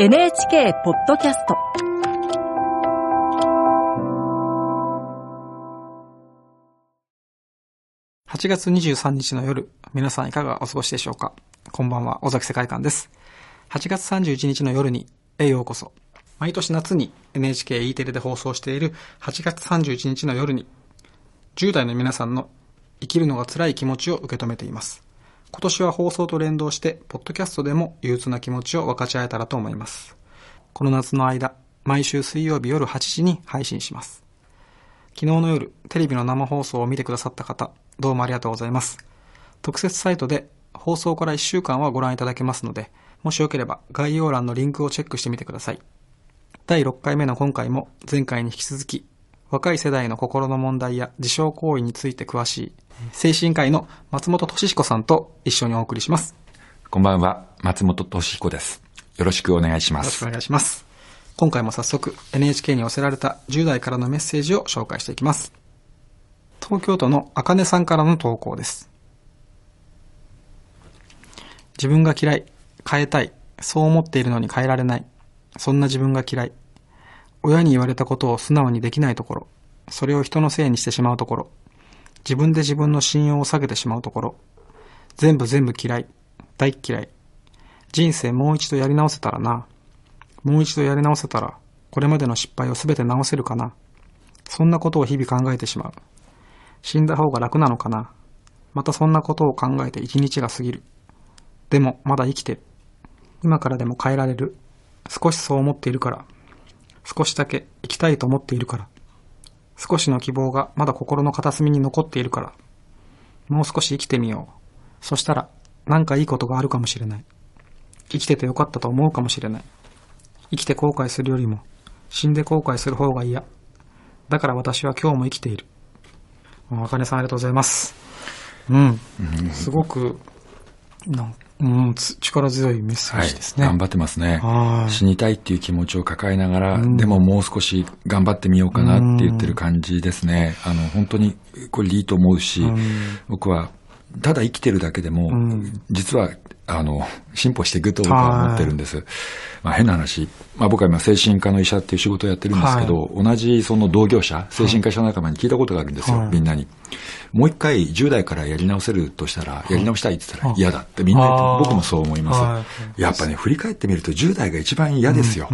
NHK ポッドキャスト8月23日の夜、皆さんいかがお過ごしでしょうか？こんばんは、尾崎世界観です。8月31日の夜に、へようこそ。毎年夏に NHKE テレで放送している8月31日の夜に、10代の皆さんの生きるのが辛い気持ちを受け止めています。今年は放送と連動して、ポッドキャストでも憂鬱な気持ちを分かち合えたらと思います。この夏の間、毎週水曜日夜8時に配信します。昨日の夜、テレビの生放送を見てくださった方、どうもありがとうございます。特設サイトで放送から1週間はご覧いただけますので、もしよければ概要欄のリンクをチェックしてみてください。第6回目の今回も前回に引き続き、若い世代の心の問題や自傷行為について詳しい精神科医の松本俊彦さんと一緒にお送りします。こんばんは、松本俊彦です。よろしくお願いします。よろしくお願いします。今回も早速 NHK に寄せられた10代からのメッセージを紹介していきます。東京都のあかねさんからの投稿です。自分が嫌い、変えたい、そう思っているのに変えられない。そんな自分が嫌い。親に言われたことを素直にできないところ。それを人のせいにしてしまうところ。自分で自分の信用を下げてしまうところ。全部全部嫌い。大嫌い。人生もう一度やり直せたらな。もう一度やり直せたら、これまでの失敗をすべて直せるかな。そんなことを日々考えてしまう。死んだ方が楽なのかな。またそんなことを考えて一日が過ぎる。でも、まだ生きてる。今からでも変えられる。少しそう思っているから。少しだけ生きたいと思っているから。少しの希望がまだ心の片隅に残っているから。もう少し生きてみよう。そしたら、なんかいいことがあるかもしれない。生きててよかったと思うかもしれない。生きて後悔するよりも、死んで後悔する方が嫌。だから私は今日も生きている。あかねさんありがとうございます。うん。すごく、なんうん、つ力強いメッセーはいジです、ね。頑張ってますねはい。死にたいっていう気持ちを抱えながら、でももう少し頑張ってみようかなって言ってる感じですね。あの、本当にこれでいいと思うし、僕は、ただ生きてるだけでも、実は、あの、進歩していくと僕は思ってるんです。まあ変な話、まあ僕は今精神科の医者っていう仕事をやってるんですけど、同じその同業者、精神科医者仲間に聞いたことがあるんですよ、はいみんなに。もう一回10代からやり直せるとしたら、やり直したいって言ったら嫌だってみんな言って僕もそう思います。はやっぱね、振り返ってみると10代が一番嫌ですよ。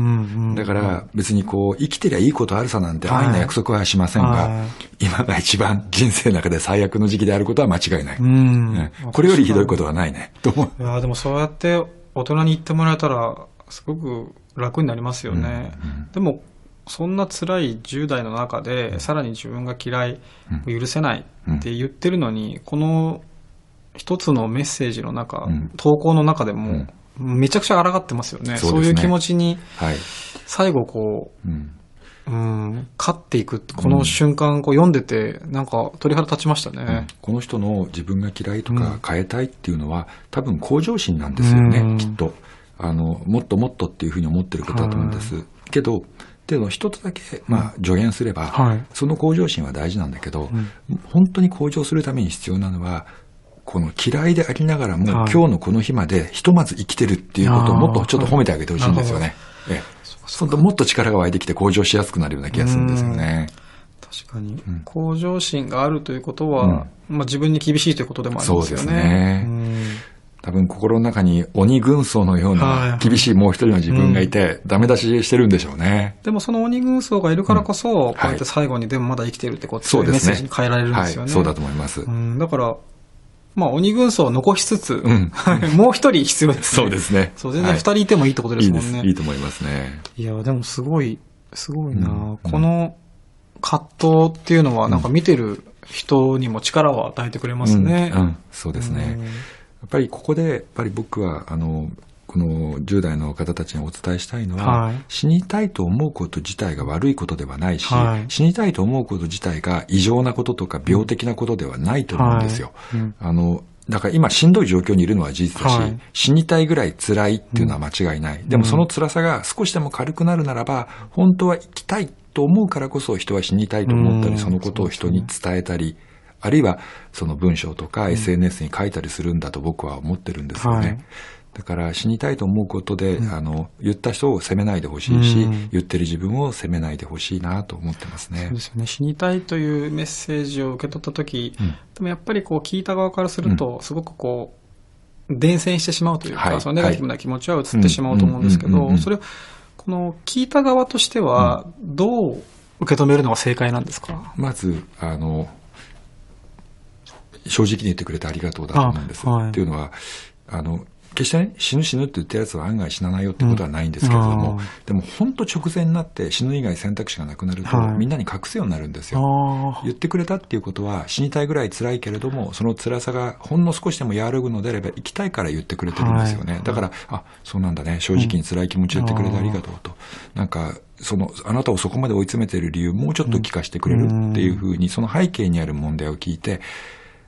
だから別にこう、生きてりゃいいことあるさなんて安易な約束はしませんが、はい今が一番人生の中で最悪の時期であることは間違いない。これよりひどいことはないね。と思う。いやでもそうやって大人に言ってもらえたら、すごく楽になりますよね。でも、そんな辛い10代の中で、さらに自分が嫌い、許せないって言ってるのに、この一つのメッセージの中、ん。投稿の中でも、めちゃくちゃ抗ってますよね。そういう気持ちに、はい。最後こう、うん。うん、勝っていくこの瞬間こう読んでて、なんか鳥肌立ちましたね。この人の自分が嫌いとか変えたいっていうのは、多分向上心なんですよね、うん。きっと。あの、もっともっとっていうふうに思ってることだと思うんです。けど、でも一つだけ、まあ、助言すれば、はい。その向上心は大事なんだけど、本当に向上するために必要なのは、この嫌いでありながらも、はい。今日のこの日までひとまず生きてるっていうことをもっとちょっと褒めてあげてほしいんですよね。ええ本当もっと力が湧いてきて向上しやすくなるような気がするんですよね。確かに、向上心があるということは、まあ、自分に厳しいということでもありますよね。そうですね多分心の中に鬼軍曹のようはいな厳しいもう一人の自分がいて、ダメ出ししてるんでしょうね。でもその鬼軍曹がいるからこそ、こうやっはいて最後にでもまだ生きてるってことそうですね。メッセージに変えられるんですよね。はい、そうだと思います。うん、だから、まあ鬼軍曹を残しつつ、ん もう一人必要ですね。そうですねそう、全然はい二人いてもいいってことですいいです。もんね。いいと思いますね。いや、でもすごい、すごいな、この葛藤っていうのは、なんか見てる人にも力を与えてくれますね。うんうんそうですね。やっぱりここで、やっぱり僕は、あの、この10代の方たちにお伝えしたいのは、はい。死にたいと思うこと自体が悪いことではないし、はい。死にたいと思うこと自体が異常なこととか病的なことではないと思うんですよ。はい。うん。あの、だから今しんどい状況にいるのは事実だし、はい。死にたいぐらい辛いっていうのは間違いない。でもその辛さが少しでも軽くなるならば、本当は生きたいと思うからこそ人は死にたいと思ったり、うん。そのことを人に伝えたり、あるいはその文章とか SNS に書いたりするんだと僕は思ってるんですよね。はいだから死にたいと思うことで、あの、言った人を責めないでほしいし、言ってる自分を責めないでほしいなと思ってますね。そうですよね。死にたいというメッセージを受け取ったとき、でもやっぱりこう聞いた側からすると、すごくこう、伝染してしまうというか、はい。そのネガティブな気持ちは移ってしまうと思うんですけど、うん。うん。うん。うん。それを、この聞いた側としては、どう受け止めるのが正解なんですか？まず、あの、正直に言ってくれてありがとうだと思うんです。あはい。っていうのは、あの、決してね、死ぬ死ぬって言ったやつは案外死なないよってことはないんですけれども、うんあでも本当直前になって死ぬ以外選択肢がなくなると、はいみんなに隠すようになるんですよ。あ言ってくれたっていうことは死にたいぐらい辛いけれども、その辛さがほんの少しでも和らぐのであれば生きたいから言ってくれてるんですよね。はいだから、あ、そうなんだね、正直に辛い気持ち言ってくれてありがとうと。なんか、その、あなたをそこまで追い詰めている理由、もうちょっと聞かせてくれるっていうふうに、その背景にある問題を聞いて、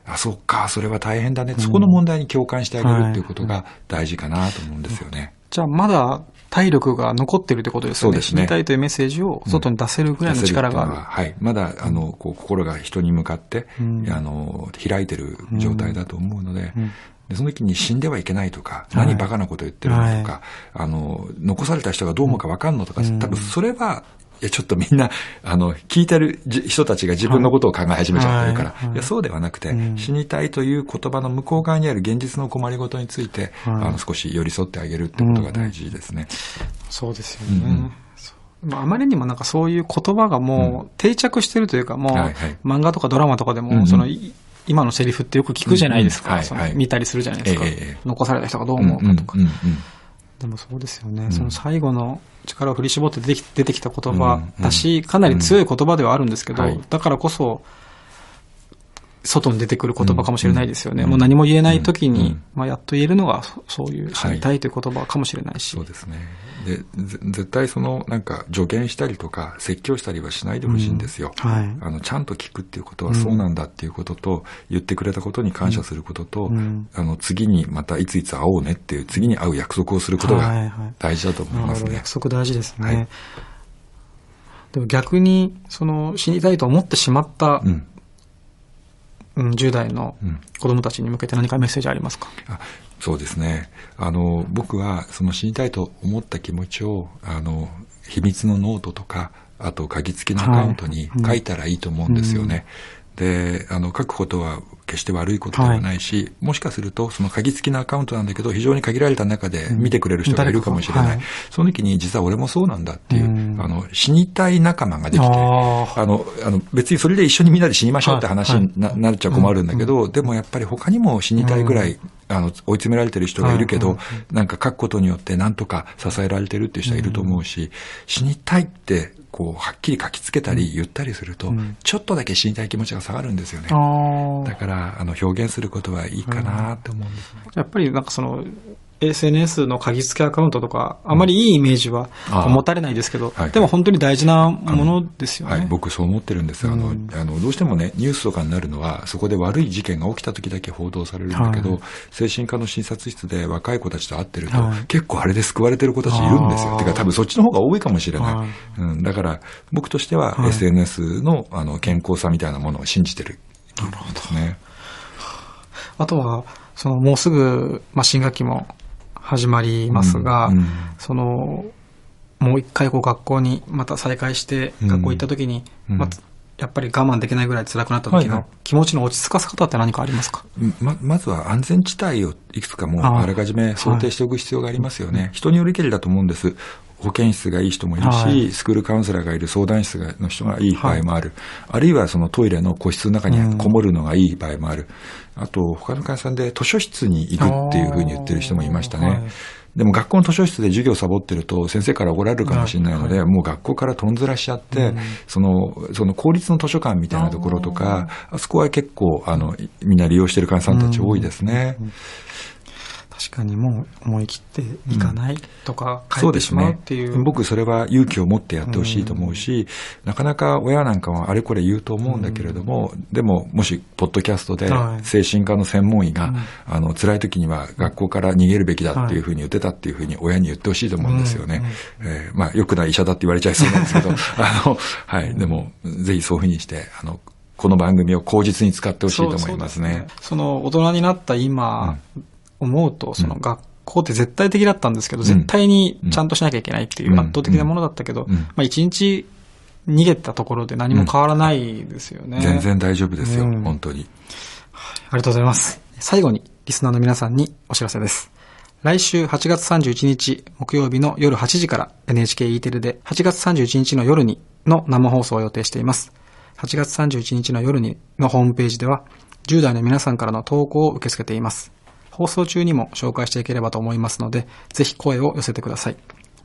あ、そっか、それは大変だね。そこの問題に共感してあげるっていうことが大事かなと思うんですよね。じゃあまだ体力が残ってるってことですよね。そうですね。死にたいというメッセージを外に出せるぐらいの力が。ある。うのははい。まだ、あの、こう、心が人に向かって、うん。あの、開いてる状態だと思うので、うん。でその時に死んではいけないとか、はい何バカなこと言ってるのとか、あの、残された人がどう思うかわかんのとか、うん。多分それは、いや、ちょっとみんな、あの、聞いてるじ人たちが自分のことを考え始めちゃってるから、はいはいい。や、そうではなくて、うん。死にたいという言葉の向こう側にある現実の困りごとについて、はい。あの、少し寄り添ってあげるってことが大事ですね。そうですよね。うんまあ、あまりにもなんかそういう言葉がもう定着してるというか、もう、漫画とかドラマとかでも、うんうん。そのい今のセリフってよく聞くじゃないですか。見たりするじゃないですか、残された人がどう思うかとか。うんうんうんでもそうですよね。ん。その最後の力を振り絞って出てきた言葉だし、うん。かなり強い言葉ではあるんですけど、はい。だからこそ、外に出てくる言葉かもしれないですよね。うんもう何も言えない時に、うんまあ、やっと言えるのが、そそういう死にたいという言葉かもしれないし。そうですね。で、ぜ絶対その、なんか、助言したりとか、説教したりはしないでほしいんですよ。うんはいあの、ちゃんと聞くっていうことはそうなんだっていうことと、言ってくれたことに感謝することと、うんあの、次にまたいついつ会おうねっていう、次に会う約束をすることがはいはい大事だと思いますね。なるほど約束大事ですね。はいでも逆に、その、死にたいと思ってしまった、10代のうん。子供たちに向けて何かメッセージありますか、あそうですね。あの、僕は、その死にたいと思った気持ちを、あの、秘密のノートとか、あと、鍵付きのアカウントに書いたらいいと思うんですよね。で、あの、書くことは決して悪いことではないし、もしかすると、その鍵付きのアカウントなんだけど、非常に限られた中で見てくれる人がいるかもしれない。うん誰かその時に、実は俺もそうなんだっていう、うんあの、死にたい仲間ができて、ああの、あの、別にそれで一緒にみんなで死にましょうって話にな,、なっちゃ困るんだけど、でもやっぱり他にも死にたいぐらい、あの、追い詰められてる人がいるけど、はい。なんか書くことによってなんとか支えられてるっていう人はいると思うし、死にたいって、こう、はっきり書きつけたり言ったりすると、ん。ちょっとだけ死にたい気持ちが下がるんですよね。だから、あの、表現することはいいかなって思うんですね。やっぱりなんかその、SNS の鍵付けアカウントとか、あまりいいイメージは持たれないですけど、はいでも本当に大事なものですよね。はい、僕そう思ってるんです。あの、うんあの、どうしてもね、ニュースとかになるのは、そこで悪い事件が起きた時だけ報道されるんだけど、はい精神科の診察室で若い子たちと会ってると、はい結構あれで救われてる子たちいるんですよ。てか多分そっちの方が多いかもしれない。はいうん、だから、僕としてははい SNS の、あの、健康さみたいなものを信じてる。なるほどね。あとは、そのもうすぐ、まあ、新学期も始まりますが、うんうん。その、もう一回こう学校にまた再開して、うん。学校行った時に、うん。まあやっぱり我慢できないぐらい辛くなった時の気持ちの落ち着かせ方って何かありますか、ま、まずは安全地帯をいくつかもうあらかじめ想定しておく必要がありますよね。人によりけりだと思うんです。保健室がいい人もいるし、はいスクールカウンセラーがいる相談室がの人がいい場合もある。あるいはそのトイレの個室の中にこもるのがいい場合もある。あと、他の会社さんで図書室に行くっていうふうに言ってる人もいましたね。はいでも学校の図書室で授業サボってると先生から怒られるかもしれないので、もう学校からとんずらしちゃって、その、その公立の図書館みたいなところとか、あそこは結構、あの、みんな利用してる患者さんたち多いですね。確かにもう思い切っていかないとか、帰そうってしまうっですね。ていう。。僕、それは勇気を持ってやってほしいと思うし、なかなか親なんかはあれこれ言うと思うんだけれども、でも、もし、ポッドキャストではい。精神科の専門医が、あの、辛い時には学校から逃げるべきだっていうふうに言ってたっていうふうに親に言ってほしいと思うんですよね。えーまあ、良くない医者だって言われちゃいそうなんですけど、あの、はい、でも、ぜひそういうふうにして、あの、この番組を口実に使ってほしいと思いますね。その大人になった今、思うと、その学ここって絶対的だったんですけど、絶対にちゃんとしなきゃいけないっていう圧倒的なものだったけど、まあ一日逃げたところで何も変わらないですよね。全然大丈夫ですよ、うん本当に。ありがとうございます。最後に、リスナーの皆さんにお知らせです。来週8月31日木曜日の夜8時から NHKE テレで8月31日の夜にの生放送を予定しています。8月31日の夜にのホームページでは10代の皆さんからの投稿を受け付けています。放送中にも紹介していければと思いますので、ぜひ声を寄せてください。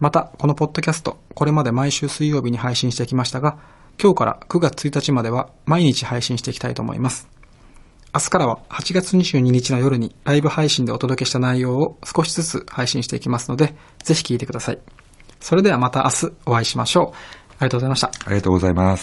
また、このポッドキャスト、これまで毎週水曜日に配信してきましたが、今日から9月1日までは毎日配信していきたいと思います。明日からは8月22日の夜にライブ配信でお届けした内容を少しずつ配信していきますので、ぜひ聞いてください。それではまた明日お会いしましょう。ありがとうございました。ありがとうございます。